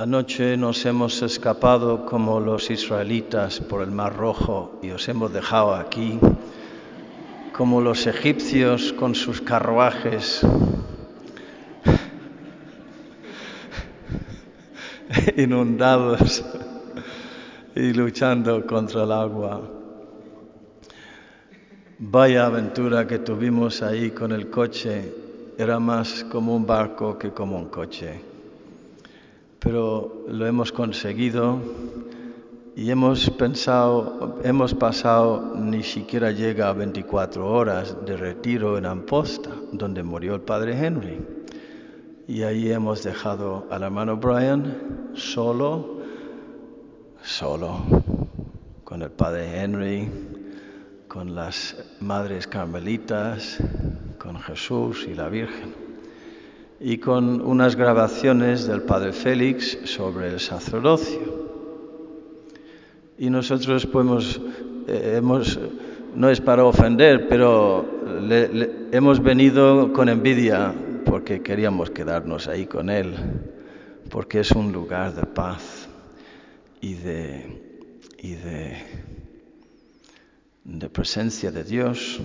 Anoche nos hemos escapado como los israelitas por el Mar Rojo y os hemos dejado aquí, como los egipcios con sus carruajes inundados y luchando contra el agua. Vaya aventura que tuvimos ahí con el coche, era más como un barco que como un coche. Pero lo hemos conseguido y hemos pensado, hemos pasado, ni siquiera llega a 24 horas de retiro en Amposta, donde murió el padre Henry. Y ahí hemos dejado al hermano Brian solo, solo, con el padre Henry, con las madres carmelitas, con Jesús y la Virgen, y con unas grabaciones del padre Félix sobre el sacerdocio. Y nosotros pues, hemos, no es para ofender, pero le, le, hemos venido con envidia porque queríamos quedarnos ahí con él, porque es un lugar de paz y de, y de, de presencia de Dios.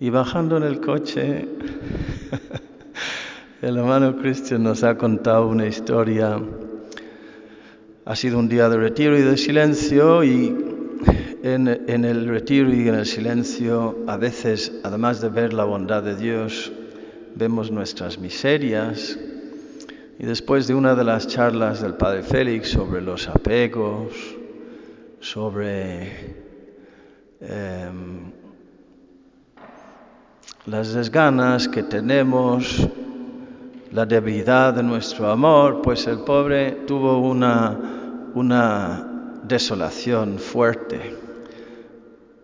Y bajando en el coche, el hermano Christian nos ha contado una historia. Ha sido un día de retiro y de silencio y en, en, el retiro y en el silencio a veces, además de ver la bondad de Dios, vemos nuestras miserias. Y después de una de las charlas del Padre Félix sobre los apegos, sobre eh, las desganas que tenemos, la debilidad de nuestro amor, pues el pobre tuvo una, una desolación fuerte.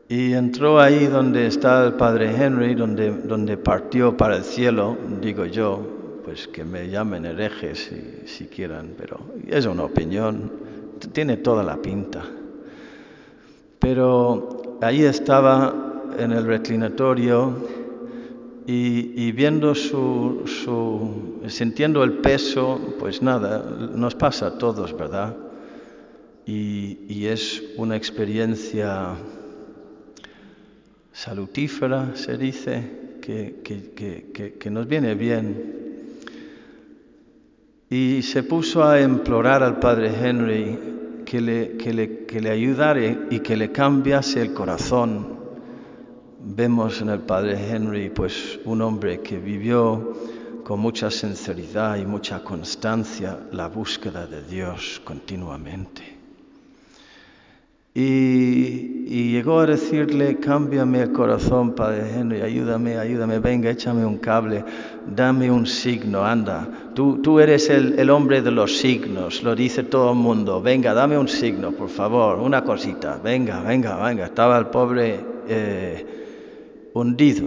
Y entró ahí donde está el padre Henry, donde, donde partió para el cielo, digo yo, pues que me llamen herejes si, si quieran, pero es una opinión, tiene toda la pinta. Pero ahí estaba en el reclinatorio y, viendo su, su, sintiendo el peso, pues nada, nos pasa a todos, ¿verdad? Y, y es una experiencia salutífera, se dice, que, que, que, que, nos viene bien. Y se puso a implorar al padre Henry que le, que le, que le ayudara y que le cambiase el corazón. Vemos en el padre Henry pues un hombre que vivió con mucha sinceridad y mucha constancia la búsqueda de Dios continuamente. Y, llegó a decirle, cámbiame el corazón, Padre Henry, ayúdame, ayúdame, venga, échame un cable, dame un signo, anda. Tú, tú eres el, el, hombre de los signos, lo dice todo el mundo. Venga, dame un signo, por favor, una cosita. Venga, venga, venga. Estaba el pobre eh, hundido.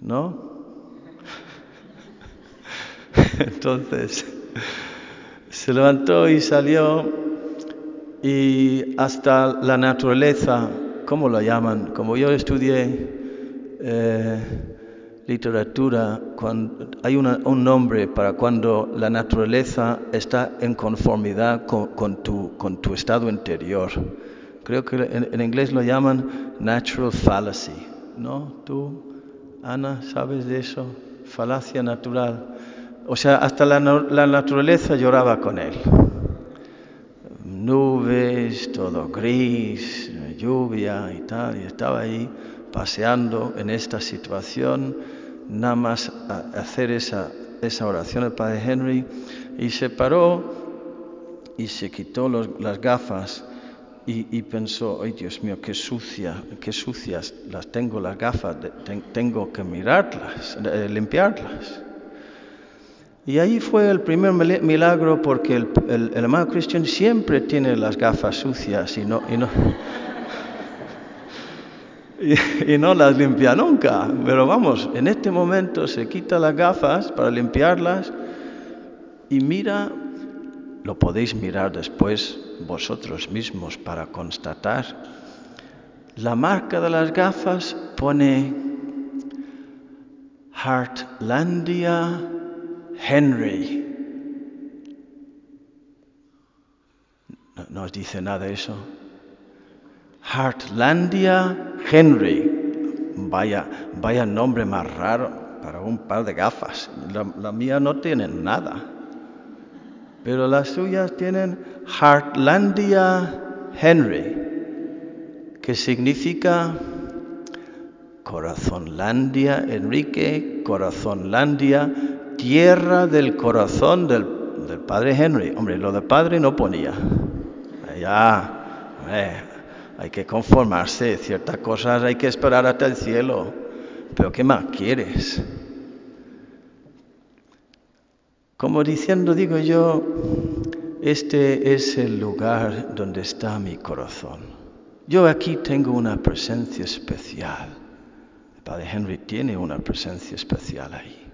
¿No? Entonces, se levantó y salió y hasta la naturaleza, ¿cómo lo llaman? Como yo estudié eh, literatura, cuando, hay una, un nombre para cuando la naturaleza está en conformidad con, con, tu, con tu, estado interior. Creo que en, en, inglés lo llaman natural fallacy, ¿no? ¿Tú, Ana, sabes de eso? Falacia natural. O sea, hasta la, naturaleza lloraba con él nubes, todo gris, lluvia y tal, y estaba ahí paseando en esta situación, nada más a hacer esa, oración el padre Henry, y se paró y se quitó las gafas y, y, pensó, ay Dios mío, qué sucia, qué sucias las tengo las gafas, tengo que mirarlas, eh, limpiarlas. Y ahí fue el primer milagro porque el, el, el, hermano Christian siempre tiene las gafas sucias y no, y no, y, y no las limpia nunca. Pero vamos, en este momento se quita las gafas para limpiarlas y mira, lo podéis mirar después vosotros mismos para constatar. La marca de las gafas pone Heartlandia Henry. No, os dice nada eso. Heartlandia Henry. Vaya, vaya nombre más raro para un par de gafas. La mía no tiene nada. Pero las suyas tienen Heartlandia Henry, que significa Corazonlandia, Enrique, Corazonlandia, tierra del corazón del, del, padre Henry. Hombre, lo de padre no ponía. Ya, hay que conformarse, ciertas cosas hay que esperar hasta el cielo. Pero ¿qué más quieres? Como diciendo, digo yo, este es el lugar donde está mi corazón. Yo aquí tengo una presencia especial. El Padre Henry tiene una presencia especial ahí.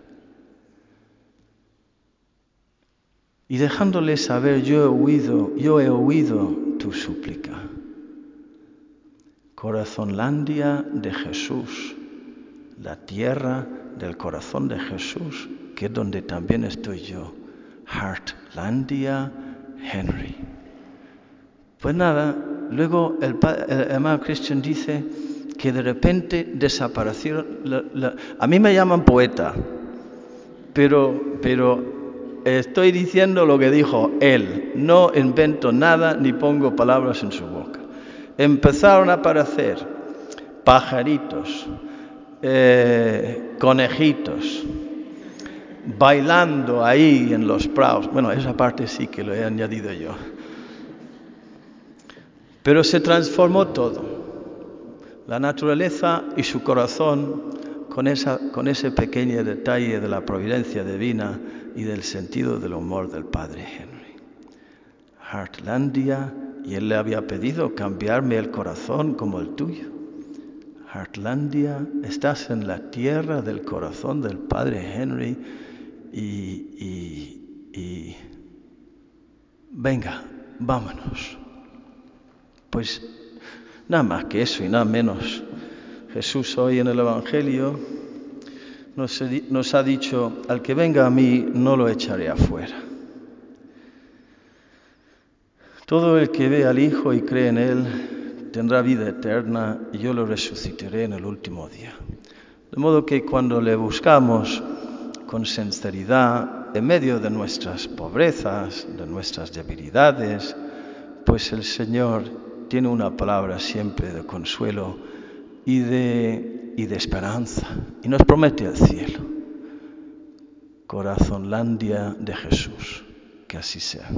Y dejándole saber, yo he oído, yo he oído tu súplica. Corazonlandia de Jesús, la tierra del corazón de Jesús, que es donde también estoy yo. Heartlandia Henry. Pues nada, luego el, hermano Christian dice que de repente la, a mí me llaman poeta, pero, pero estoy diciendo lo que dijo él. No invento nada ni pongo palabras en su boca. Empezaron a aparecer pajaritos, eh, conejitos, bailando ahí en los prados. Bueno, esa parte sí que lo he añadido yo. Pero se transformó todo. La naturaleza y su corazón con, ese pequeño detalle de la providencia divina y del sentido del humor del Padre Henry. Heartlandia, y él le había pedido cambiarme el corazón como el tuyo. Heartlandia, estás en la tierra del corazón del Padre Henry y, venga, vámonos. Pues nada más que eso y nada menos. Jesús hoy en el Evangelio nos, nos ha dicho, al que venga a mí no lo echaré afuera. Todo el que ve al Hijo y cree en Él tendrá vida eterna y yo lo resucitaré en el último día. De modo que cuando le buscamos con sinceridad, en medio de nuestras pobrezas, de nuestras debilidades, pues el Señor tiene una palabra siempre de consuelo y de, y de esperanza y nos promete el cielo. Corazonlandia de Jesús, que así sea.